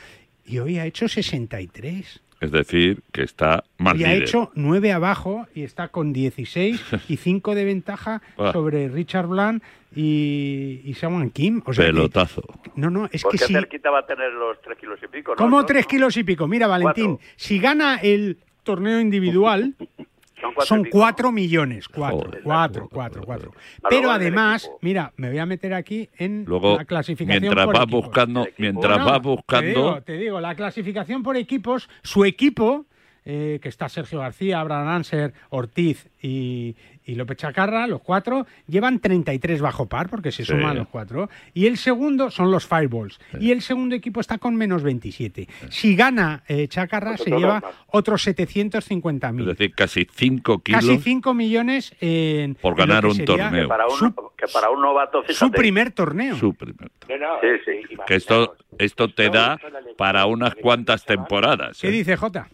y hoy ha hecho 63. Es decir, que está mal Y ha líder. hecho 9 abajo y está con 16 y 5 de ventaja sobre Richard Bland y, y Sawan Kim. O sea que- Pelotazo. no, no, es Porque que si... cerquita va a tener los tres kilos y pico, ¿no? ¿Cómo ¿No? 3 kilos y pico? Mira, Valentín, si gana el torneo individual, Son cuatro y son pico. 4 millones. 4, Joder. 4, 4, 4. A Pero además, mira, me voy a meter aquí en Luego, la clasificación mientras por vas equipos. buscando, mientras No, vas Te buscando, digo, te digo, la clasificación por equipos, su equipo, eh, que está Sergio García, Abraham Anser, Ortiz y, y López Chacarra, los cuatro, llevan 33 bajo par, porque se Sí. suman los cuatro. Y el segundo son los Fireballs. Y el segundo equipo está con menos 27. Si gana eh, Chacarra, se lleva más. otros es 750.000. decir, casi 5 kilos Casi 5 millones en, por ganar un torneo. Para un, Su- que para un novato, fíjate. Su primer torneo. Su primer. No, no, Sí, eh, sí. imaginaos, Que esto, esto te no, da es para unas cuantas temporadas. ¿Qué ¿eh? dice Jota?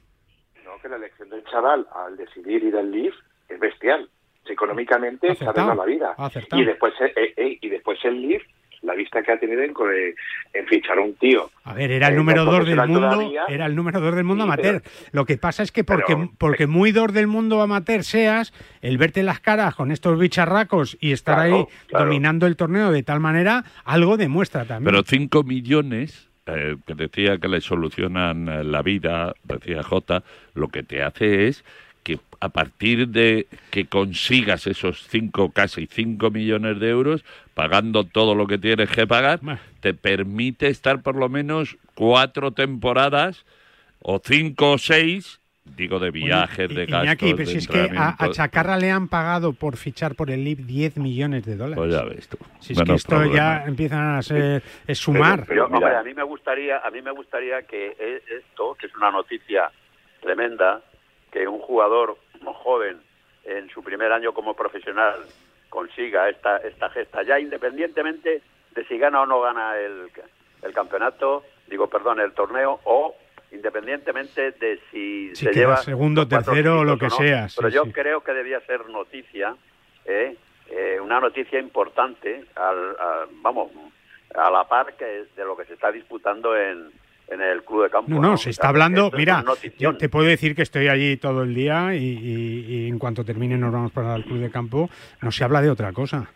No, que la elección del chaval al decidir ir al Leaf es bestial. Económicamente se arregla la vida. acertado. Y después, eh, eh, eh, y después el Leaf, la vista que ha tenido en, fichar a un tío. A ver, era el Eh, número 2 del mundo, todavía. era el número 2 del mundo Sí, amateur. Lo que pasa es que porque, pero- porque muy 2 del mundo amateur seas, el verte las caras con estos bicharracos y estar Claro, ahí claro. dominando el torneo de tal manera, algo demuestra también. Pero 5 millones, eh, que decía que le solucionan la vida, decía J, lo que te hace es que a partir de que consigas esos 5, casi 5 millones de euros, pagando todo lo que tienes que pagar, te permite estar por lo menos cuatro temporadas o cinco o seis, digo de viajes, de gastos, Iñaki, pues de si es que a. Chacarra le han pagado por fichar por el LIB 10 millones de dólares. Pues ya ves tú. Si es que esto problema. ya empiezan a ser es sumar. Pero, hombre, a mí me gustaría, a mí me gustaría que e- esto, que es una noticia tremenda, que un jugador joven en su primer año como profesional consiga esta esta gesta ya independientemente de si gana o no gana el, el campeonato, digo, perdón, el torneo o independientemente de si Si se lleva segundo, tercero o lo que no. sea, sí, Pero yo sí. creo que debía ser noticia, ¿eh? Eh, una noticia importante, al, a- vamos, a la par que de lo que se está disputando en, en el club de campo. No, no, se está hablando. Mira, yo te puedo decir que estoy allí todo el día y, y- y en cuanto termine nos vamos para el club de campo. No se habla de otra cosa.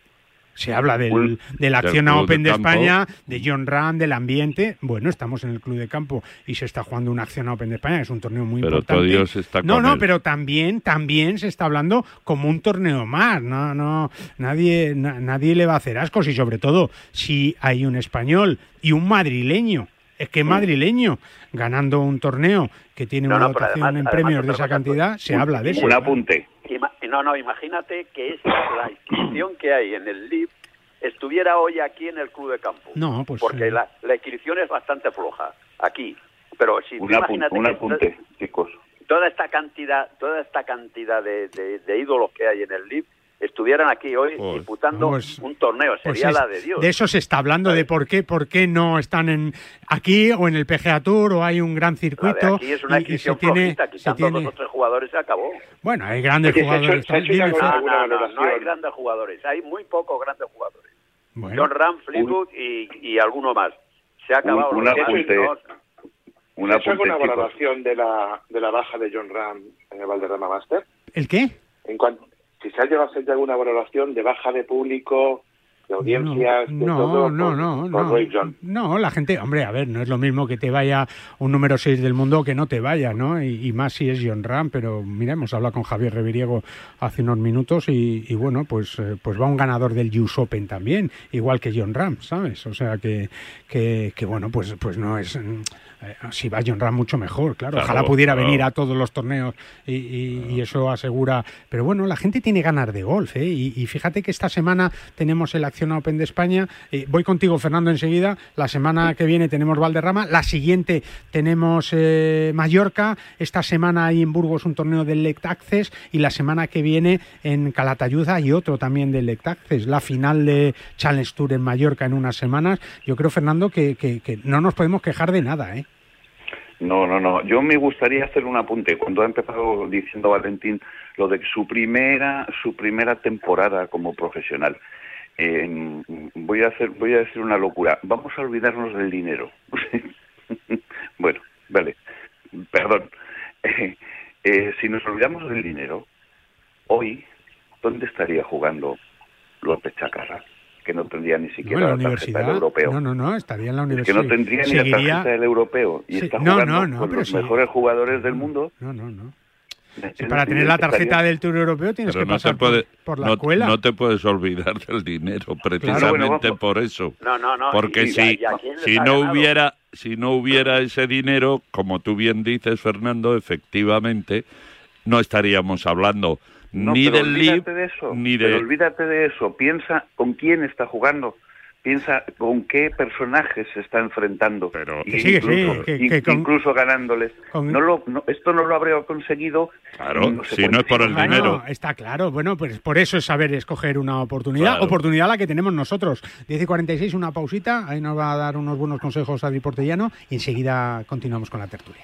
Se habla del, de la Del acción a Open de. España, de John Ram, del ambiente. Bueno, estamos en el club de campo y se está jugando una acción a Open de España, que es un torneo muy Pero importante. todo Dios está no, con no, él. pero también, también se está hablando como un torneo más. No, no, nadie, na- nadie le va a hacer ascos y sobre todo si hay un español y un madrileño. Es que madrileño ganando un torneo que tiene No, una no, dotación además- en además premios de esa cosa, pues, cantidad, se un- habla de eso. Un apunte. Ima- no, no, imagínate que es la inscripción que hay en el LIB estuviera hoy aquí en el club de campo. No, pues, Porque eh. la, la inscripción es bastante floja aquí. Pero si tú Un, imagínate un que apunte, chicos. toda esta cantidad, toda esta cantidad de, de- de ídolos que hay en el LIB estuvieran aquí hoy Joder. disputando Pues- un torneo, Pues sería es- la de Dios. De eso se está hablando, de por qué, por qué no están en aquí o en el PGA Tour o hay un gran circuito aquí es una y- y, se tiene, flojita, se quitando tiene- dos o tres jugadores se acabó. bueno, hay grandes se ha hecho- jugadores. se ha hecho ya Fer. No, no, no, no hay grandes jugadores, hay muy pocos grandes jugadores. Bueno, John Ram, Fleetwood y, y alguno más. Se ha acabado. un apunte. no. Un ¿Se ha hecho apunte, alguna chicos. valoración de la, de la baja de John Ram en el Valderrama Master? ¿El qué? En cuanto, si se ha llegado a hacer ya alguna valoración de baja de público, de audiencias, de No, todo no, por- no, por no. John. No, la gente, hombre, a ver, no es lo mismo que te vaya un número 6 del mundo que no te vaya, ¿no? Y, y más si es John Ram, pero mira, hemos hablado con Javier Reviriego hace unos minutos y, y bueno, pues, eh, pues va un ganador del US Open también, igual que John Ram, ¿sabes? O sea que, que, que bueno, pues, pues no es... eh, si va John Ram mucho mejor, claro. Claro, Ojalá pudiera claro. venir a todos los torneos y, y- y eso asegura. Pero bueno, la gente tiene ganas de golf, ¿eh? Y, y fíjate que esta semana tenemos el Acción Open de España. Eh, voy contigo, Fernando, enseguida. La semana que viene tenemos Valderrama, la siguiente tenemos eh, Mallorca, esta semana hay en Burgos un torneo del Lect Access y la semana que viene en Calatayud hay otro también del Lect Access, la final de Challenge Tour en Mallorca en unas semanas. Yo creo, Fernando, que, que- que no nos podemos quejar de nada, ¿eh? No, no, no. Yo me gustaría hacer un apunte. Cuando ha empezado diciendo Valentín lo de su primera, su primera temporada como profesional. Eh, voy a hacer, voy a decir una locura. Vamos a olvidarnos del dinero. bueno, vale. Perdón. Eh, si nos olvidamos del dinero, hoy, ¿dónde estaría jugando López Chacarra? Que no tendría ni siquiera en la la tarjeta del universidad. europeo. No, no, no, estaría en la Es que universidad. no tendría ni la Seguiría- tarjeta del europeo y Sí, está no, jugando no, no, con los sí. mejores jugadores del mundo. No, no, no. Sí, para tener la tarjeta del Tour Europeo tienes Pero que no pasar puede- por, por la no, escuela. no te puedes olvidar del dinero, precisamente bueno, vamos- por eso. No, no, no. Porque y- si, y si no hubiera si no hubiera ese dinero, como tú bien dices, Fernando, efectivamente no estaríamos hablando No, ni pero del olvídate de eso. ni Pero olvídate de eso. Piensa con quién está jugando. Piensa con qué personajes se está enfrentando. Pero, Que sí, que sí, que- que con- incluso ganándoles. con- No lo, no- esto no lo habría conseguido. Claro, si no es por el Bueno, dinero. está claro. Bueno, pues por eso es saber escoger una oportunidad. Claro. Oportunidad la que tenemos nosotros. 10 y 46, una pausita. Ahí nos va a dar unos buenos consejos Adri Portellano. Y enseguida continuamos con la tertulia.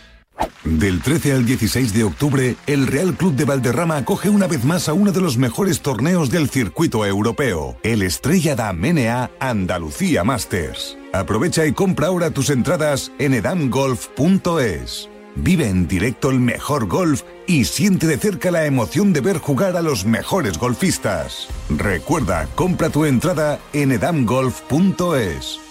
Del 13 al 16 de octubre, el Real Club de Valderrama acoge una vez más a uno de los mejores torneos del circuito europeo, el Estrella da Menea Andalucía Masters. Aprovecha y compra ahora tus entradas en edamgolf.es. Vive en directo el mejor golf y siente de cerca la emoción de ver jugar a los mejores golfistas. Recuerda, compra tu entrada en edamgolf.es.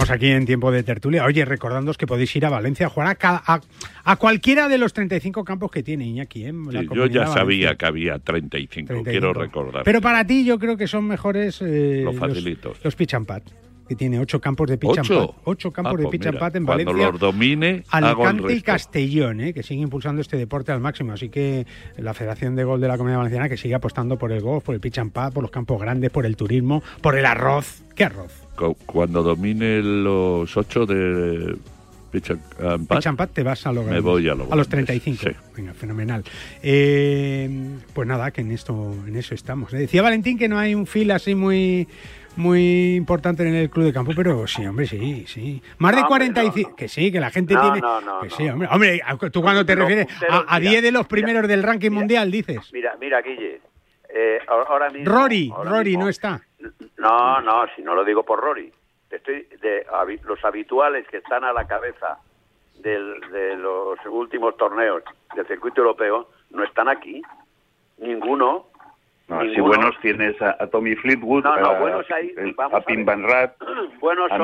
Seguimos aquí en tiempo de tertulia. Oye, recordándoos que podéis ir a Valencia a jugar a, a- a cualquiera de los 35 campos que tiene Iñaki. ¿eh? Sí, yo ya sabía que había 35, 35. quiero recordar. Pero para ti yo creo que son mejores eh, Los facilitos. los pitch and pad, que tiene ocho campos de pitch and ¿Ocho? campos Ah, de pues pitch and pad en cuando Valencia. los domine, Alicante y. Castellón, ¿eh? que sigue impulsando este deporte al máximo. Así que la Federación de Gol de la Comunidad Valenciana que sigue apostando por el golf, por el pitch and pad, por los campos grandes, por el turismo, por el arroz. ¿Qué arroz? Cu- Cuando domine los 8 de Pitch and Pad, Pitch and pad te vas a lo me voy a lo los grandes, 35. sí. Venga, fenomenal. Eh, pues nada, que en esto en eso estamos. Decía Valentín que no hay un fil así muy muy importante en el club de campo, pero sí, hombre, sí, sí. Más de No, hombre, 45, que sí, que la gente No, tiene no, no, que no. sí, hombre. Hombre, tú cuando te refieres a, a mira, 10 de los primeros del ranking mundial dices. Mira, mira, Guille. eh, ahora- ahora mismo, Rory, ahora Rory mismo- no está. No, no, si no lo digo por Rory. Estoy de los habituales que están a la cabeza del- de los últimos torneos del circuito europeo no están aquí. Ninguno. No, si buenos tienes a, a Tommy Fleetwood, No, no, a, buenos hay, el- vamos a a Pim. Van Rat, Buenos a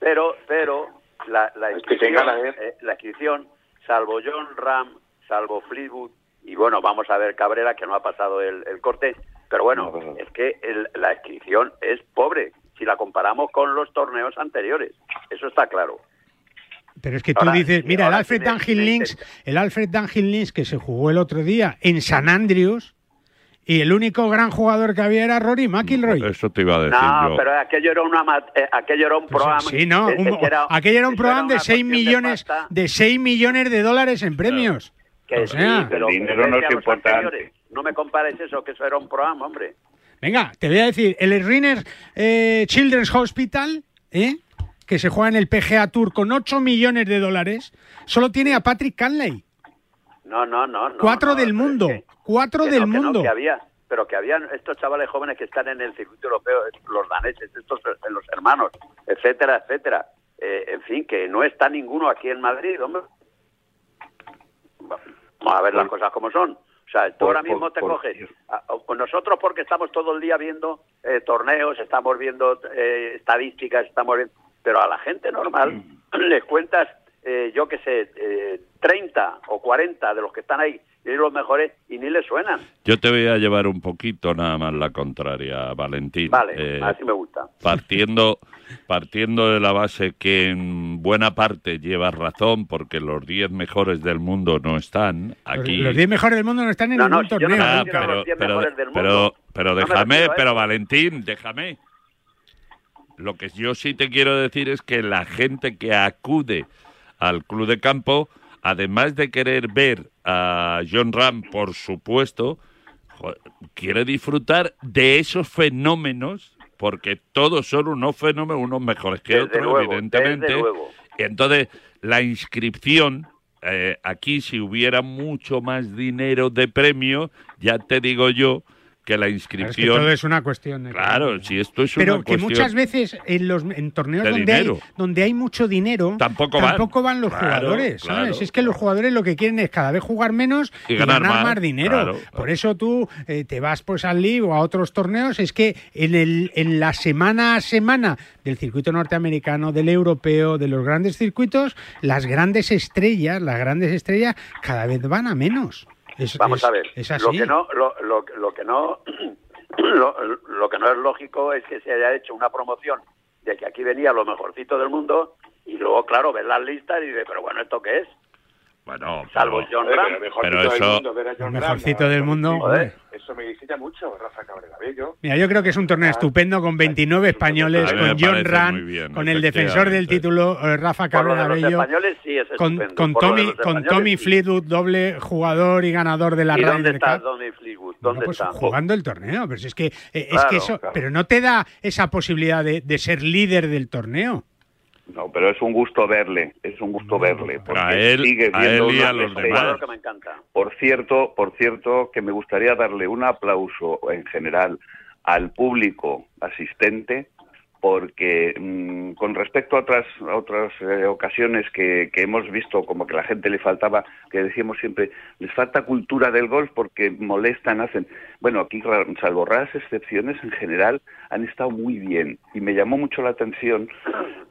Pero, pero, la, inscripción, vez. eh, la inscripción, salvo John Ram, salvo Fleetwood, y bueno, vamos a ver Cabrera, que no ha pasado el, el corte, pero bueno, es que el- la inscripción es pobre si la comparamos con los torneos anteriores. Eso está claro. Pero es que tú Ahora- dices, mira, el Alfred Dunhill Links, el Alfred Dunhill Links que se jugó el otro día en San Andrews y el único gran jugador que había era Rory McIlroy. Eso te iba a decir No, yo. pero aquello era, una, ma- eh, aquello era un programa. Sí, no, un- que era- aquello era un eso programa de una 6 cuestión de millones de 6 millones de dólares en premios. que o sí, sea, pero El dinero no es importante. No me compares eso, que eso era un programa, hombre. Venga, te voy a decir, el Rinner eh, Children's Hospital, ¿eh? que se juega en el PGA Tour con 8 millones de dólares, solo tiene a Patrick Canley. No, no, no. no, cuatro no, del es mundo. que- cuatro que del no, que no, mundo. que había, pero que habían estos chavales jóvenes que están en el circuito europeo, los daneses, estos eh, los hermanos, etcétera, etcétera. Eh, en fin, que no está ninguno aquí en Madrid, hombre. Vamos a ver las cosas como son. O sea, tú Por- ahora mismo por- te por- coges. a- nosotros, porque estamos todo el día viendo eh, torneos, estamos viendo eh, estadísticas, estamos viendo. Pero a la gente normal les cuentas, eh, yo qué sé, eh, 30 o 40 de los que están ahí, los mejores, y ni les suenan. Yo te voy a llevar un poquito nada más la contraria, Valentín. Vale, Eh, así me gusta. partiendo partiendo de la base que en buena parte llevas razón porque los 10 mejores del mundo no están aquí Los 10 mejores del mundo no están en No, no, ningún no torneo. me Ah, pero, los 10 pero, pero, pero No me déjame, refiero pero. Valentín, déjame. Lo que yo sí te quiero decir es que la gente que acude al club de campo, además de querer ver a John Ram, por supuesto, quiere disfrutar de esos fenómenos, porque todos son unos fenómenos, unos mejores que Desde otros, luego, evidentemente. Y entonces, la inscripción, eh, aquí si hubiera mucho más dinero de premio, ya te digo yo que la Claro, es que inscripción... todo es una cuestión de... Claro, si esto es Pero una que muchas veces en los en torneos de donde hay, donde hay mucho dinero Tampoco van. van los Claro, jugadores, claro, ¿sabes? Es que los jugadores lo que quieren es cada vez jugar menos Y y, ganar ganar, más, dinero. Por eso tú eh, te vas pues al LIV o a otros torneos, es que en, el, en la semana a semana del circuito norteamericano, del europeo, de los grandes circuitos, las grandes estrellas, las grandes estrellas cada vez van a menos. Es- Vamos es- a ver, es lo que no, lo, lo, lo que no, lo, lo que no es lógico es que se haya hecho una promoción de que aquí venía lo mejorcito del mundo y luego, claro, ves las listas y dices, pero bueno, ¿esto qué es? Bueno, Salvo John Ram. pero mejor eso- mundo, ver a John El Ram, mejorcito del mundo. Joder, Eso me excita mucho, Rafa Cabrera Bello. Mira, yo creo que es un torneo estupendo con 29 españoles, con John bien, con el defensor del título, eh, Rafa Cabrera Bello, sí con, Tommy, con Tommy sí. Fleetwood, doble jugador y ganador de la ¿Y dónde Ryder está Cup. Tommy Fleetwood? Bueno, ¿Dónde pues está? jugando el torneo, pero si es que, eh, es que eso, claro. pero no te da esa posibilidad de, de ser líder del torneo. No, pero es un gusto verle, es un gusto verle. Porque A él- sigue a viendo él y una a los demás. que me encanta. Por cierto, por cierto, que me gustaría darle un aplauso en general al público asistente, porque mm, con respecto a otras otras eh, ocasiones que, que hemos visto como que la gente le faltaba, que decíamos siempre, les falta cultura del golf porque molestan, hacen. Bueno, aquí, salvo raras excepciones, en general han estado muy bien. Y me llamó mucho la atención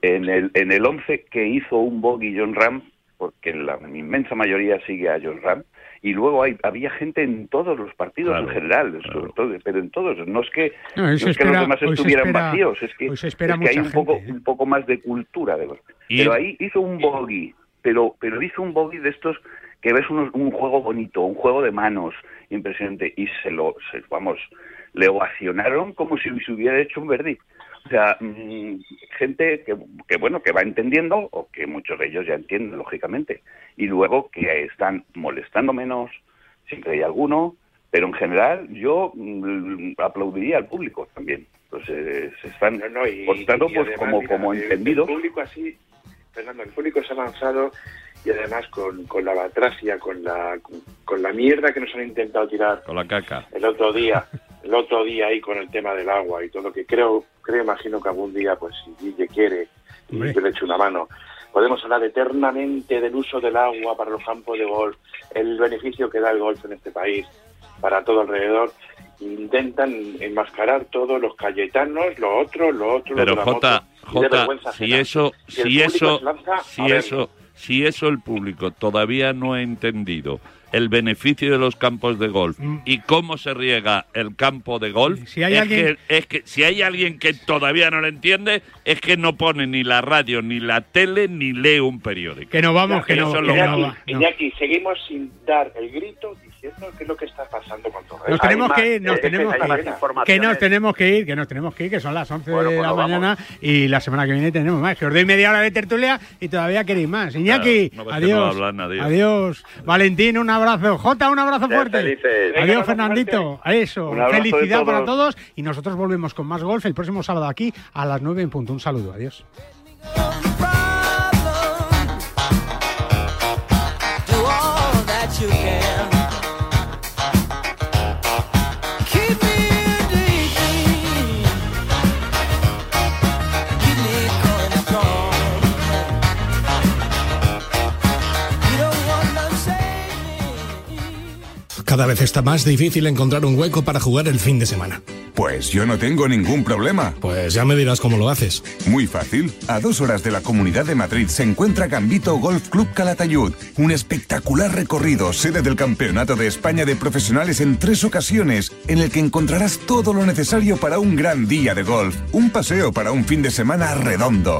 en el, en el 11 que hizo un bogey John Ram, porque la inmensa mayoría sigue a John Ram, y luego hay, había gente en todos los partidos Claro, en general, sobre todo, pero en todos. No es que, No, es que los demás estuvieran espera- vacíos, es que, es que hay un poco, gente, ¿eh? un poco más de cultura de. Y- Pero ahí hizo un bogey, pero, pero hizo un bogey de estos que ves unos- un juego bonito, un juego de manos impresionante, y se lo, se- vamos, le ovacionaron como si se hubiera hecho un verdi. O sea, mm, gente que, que, bueno, que va entendiendo, o que muchos de ellos ya entienden, lógicamente, y luego que están molestando menos, siempre hay alguno, pero en general yo mm, aplaudiría al público también. Entonces, se están No, no, y- portando y pues además, como, mira, como el- entendidos. El público así, Fernando, el público se ha lanzado y además con, con la batracia, con la, con, con la mierda que nos han intentado tirar Con la caca. el otro día, el otro día ahí con el tema del agua y todo, que creo, creo, imagino que algún día, pues si Guille quiere, y yo le echo una mano, Podemos hablar eternamente del uso del agua para los campos de golf, el beneficio que da el golf en este país para todo alrededor. Intentan enmascarar todos los cayetanos, lo otro, lo otro, Pero lo Jota, Jota, vergüenza si ajena. eso, si público eso, lanza si eso, si eso el público todavía no ha entendido el beneficio de los campos de golf y cómo se riega el campo de golf, Mm. Si hay es, alguien- que, es que si hay alguien que todavía no lo entiende, es que no pone ni la radio, ni la tele, ni lee un periódico. Que no vamos, que no, Eso es que no va. no. Iñaki, seguimos sin dar el grito diciendo qué es lo que está pasando con todo Nos tenemos que ir, nos eh, tenemos que ir. Que nos tenemos que ir, que nos tenemos que ir, que son las 11 Bueno, de la mañana y la semana que viene tenemos más. Que os doy media hora de tertulia y todavía queréis más. Iñaki, Claro, no ves que no adiós. hablan, adiós. adiós. Valentín, un abrazo. Jota, un abrazo fuerte. felices. Adiós, Fernandito. Eso. Felicidad para todos. todos. Y nosotros volvemos con más golf el próximo sábado aquí a las 9 en punto. Un saludo. Adiós. Cada vez está más difícil encontrar un hueco para jugar el fin de semana. Pues yo no tengo ningún problema. Pues ya me dirás cómo lo haces. Muy fácil. A dos horas de la Comunidad de Madrid se encuentra Gambito Golf Club Calatayud. Un espectacular recorrido, sede del Campeonato de España de Profesionales en tres ocasiones, en el que encontrarás todo lo necesario para un gran día de golf. Un paseo para un fin de semana redondo.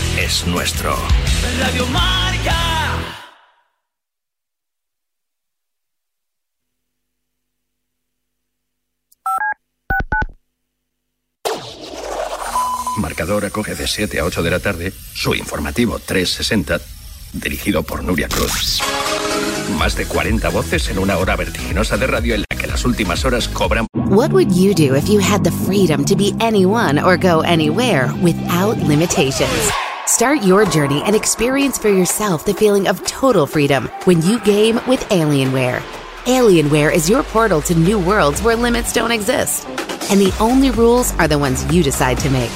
es nuestro. Radio Marca. Marcador acoge de 7 a 8 de la tarde su informativo 360, dirigido por Nuria Cruz. Más de 40 voces en una hora vertiginosa de radio en la que las últimas horas cobran What would you do if you had the freedom to be anyone or go anywhere without limitations? Start your journey and experience for yourself the feeling of total freedom when you game with Alienware. Alienware is your portal to new worlds where limits don't exist. And the only rules are the ones you decide to make.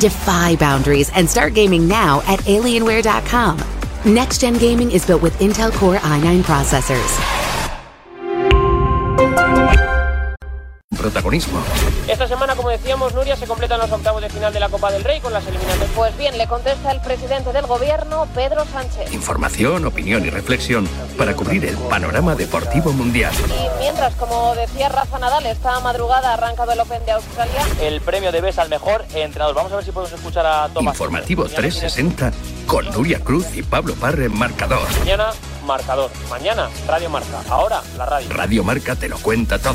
Defy boundaries and start gaming now at Alienware.com. Next gen gaming is built with Intel Core i9 processors. Protagonismo. Esta semana, como decíamos, Nuria, se completan los octavos de final de la Copa del Rey con las eliminatorias. Pues bien, le contesta el presidente del gobierno, Pedro Sánchez. Información, opinión y reflexión para cubrir el panorama deportivo mundial. Y mientras, como decía Rafa Nadal, esta madrugada ha arrancado el Open de Australia. El premio de BES al mejor entrenador. Vamos a ver si podemos escuchar a Tomás. Informativo 360 con Nuria Cruz y Pablo Parre en marcador. Mañana, marcador. Mañana, Radio Marca. Ahora, la radio. Radio Marca te lo cuenta todo.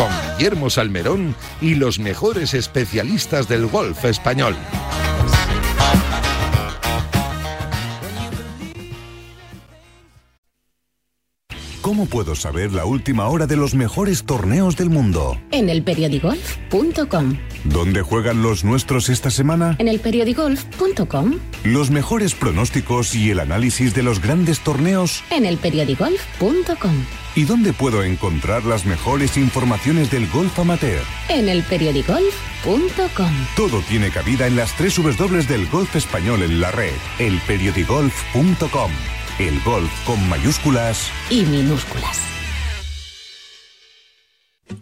con Guillermo Salmerón y los mejores especialistas del golf español. ¿Cómo puedo saber la última hora de los mejores torneos del mundo? En elperiodigolf.com. ¿Dónde juegan los nuestros esta semana? En elperiodigolf.com. Los mejores pronósticos y el análisis de los grandes torneos. En elperiodigolf.com. ¿Y dónde puedo encontrar las mejores informaciones del golf amateur? En el periodigolf.com. Todo tiene cabida en las tres W del golf español en la red. Elperiodigolf.com. El golf con mayúsculas y minúsculas.